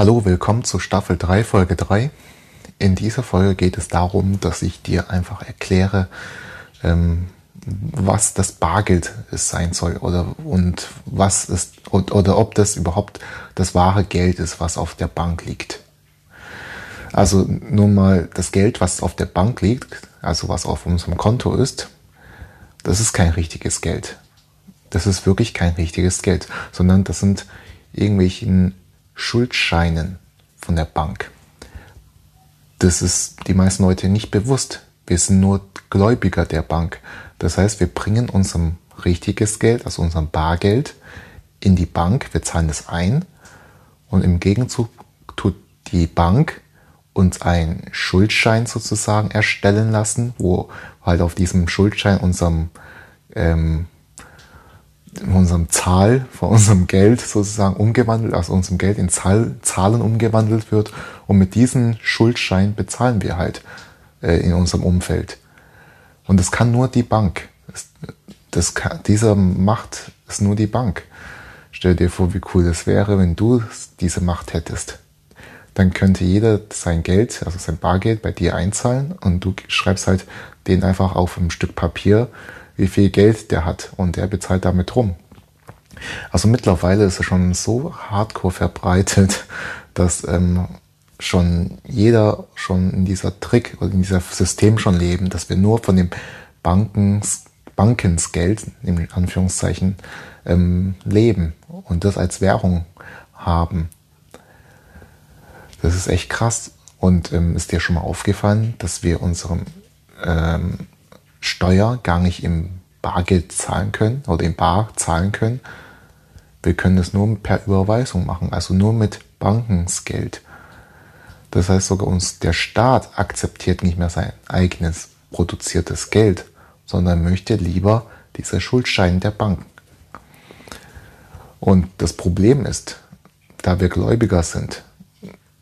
Hallo, willkommen zu Staffel 3, Folge 3. In dieser Folge geht es darum, dass ich dir einfach erkläre, ähm, was das Bargeld sein soll oder und was ist und, oder ob das überhaupt das wahre Geld ist, was auf der Bank liegt. Also nun mal das Geld, was auf der Bank liegt, also was auf unserem Konto ist, das ist kein richtiges Geld. Das ist wirklich kein richtiges Geld, sondern das sind irgendwelchen Schuldscheinen von der Bank. Das ist die meisten Leute nicht bewusst. Wir sind nur Gläubiger der Bank. Das heißt, wir bringen unser richtiges Geld, also unser Bargeld, in die Bank, wir zahlen das ein und im Gegenzug tut die Bank uns einen Schuldschein sozusagen erstellen lassen, wo halt auf diesem Schuldschein unserem ähm, unserem Zahl, von unserem Geld sozusagen umgewandelt, aus unserem Geld in Zahl, Zahlen umgewandelt wird. Und mit diesem Schuldschein bezahlen wir halt äh, in unserem Umfeld. Und das kann nur die Bank. Das, das kann, dieser Macht ist nur die Bank. Stell dir vor, wie cool das wäre, wenn du diese Macht hättest. Dann könnte jeder sein Geld, also sein Bargeld bei dir einzahlen und du schreibst halt den einfach auf ein Stück Papier wie viel Geld der hat und der bezahlt damit rum. Also mittlerweile ist es schon so hardcore verbreitet, dass ähm, schon jeder schon in dieser Trick oder in dieser System schon leben, dass wir nur von dem Bankens, Bankensgeld, in Anführungszeichen, ähm, leben und das als Währung haben. Das ist echt krass. Und ähm, ist dir schon mal aufgefallen, dass wir unserem ähm, Steuer gar nicht im Bargeld zahlen können oder im Bar zahlen können. Wir können es nur per Überweisung machen, also nur mit Bankensgeld. Das heißt sogar uns der Staat akzeptiert nicht mehr sein eigenes produziertes Geld, sondern möchte lieber diese Schuldscheine der Banken. Und das Problem ist, da wir Gläubiger sind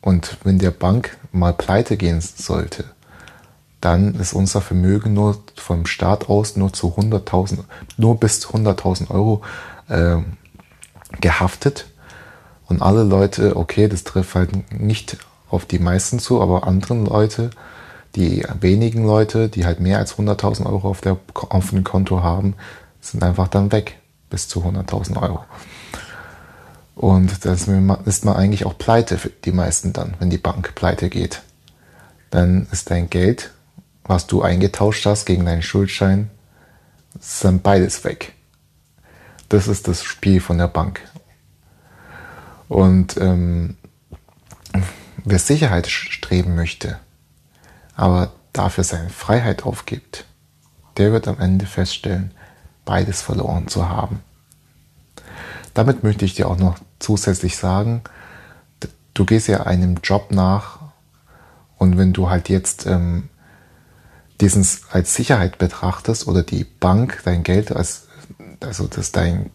und wenn der Bank mal pleite gehen sollte, dann ist unser Vermögen nur vom Staat aus nur zu 100.000, nur bis 100.000 Euro äh, gehaftet. Und alle Leute, okay, das trifft halt nicht auf die meisten zu, aber anderen Leute, die wenigen Leute, die halt mehr als 100.000 Euro auf, der, auf dem Konto haben, sind einfach dann weg bis zu 100.000 Euro. Und das ist man eigentlich auch pleite für die meisten dann, wenn die Bank pleite geht. Dann ist dein Geld was du eingetauscht hast gegen deinen Schuldschein, dann beides weg. Das ist das Spiel von der Bank. Und ähm, wer Sicherheit streben möchte, aber dafür seine Freiheit aufgibt, der wird am Ende feststellen, beides verloren zu haben. Damit möchte ich dir auch noch zusätzlich sagen, du gehst ja einem Job nach und wenn du halt jetzt ähm, diesen als Sicherheit betrachtest oder die Bank dein Geld als, also dass dein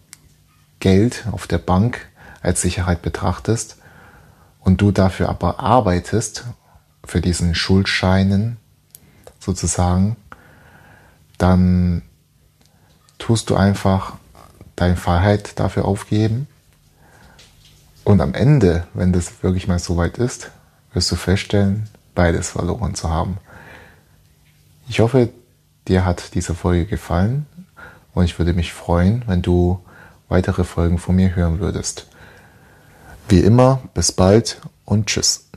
Geld auf der Bank als Sicherheit betrachtest und du dafür aber arbeitest, für diesen Schuldscheinen sozusagen, dann tust du einfach deine Freiheit dafür aufgeben. Und am Ende, wenn das wirklich mal so weit ist, wirst du feststellen, beides verloren zu haben. Ich hoffe, dir hat diese Folge gefallen und ich würde mich freuen, wenn du weitere Folgen von mir hören würdest. Wie immer, bis bald und tschüss.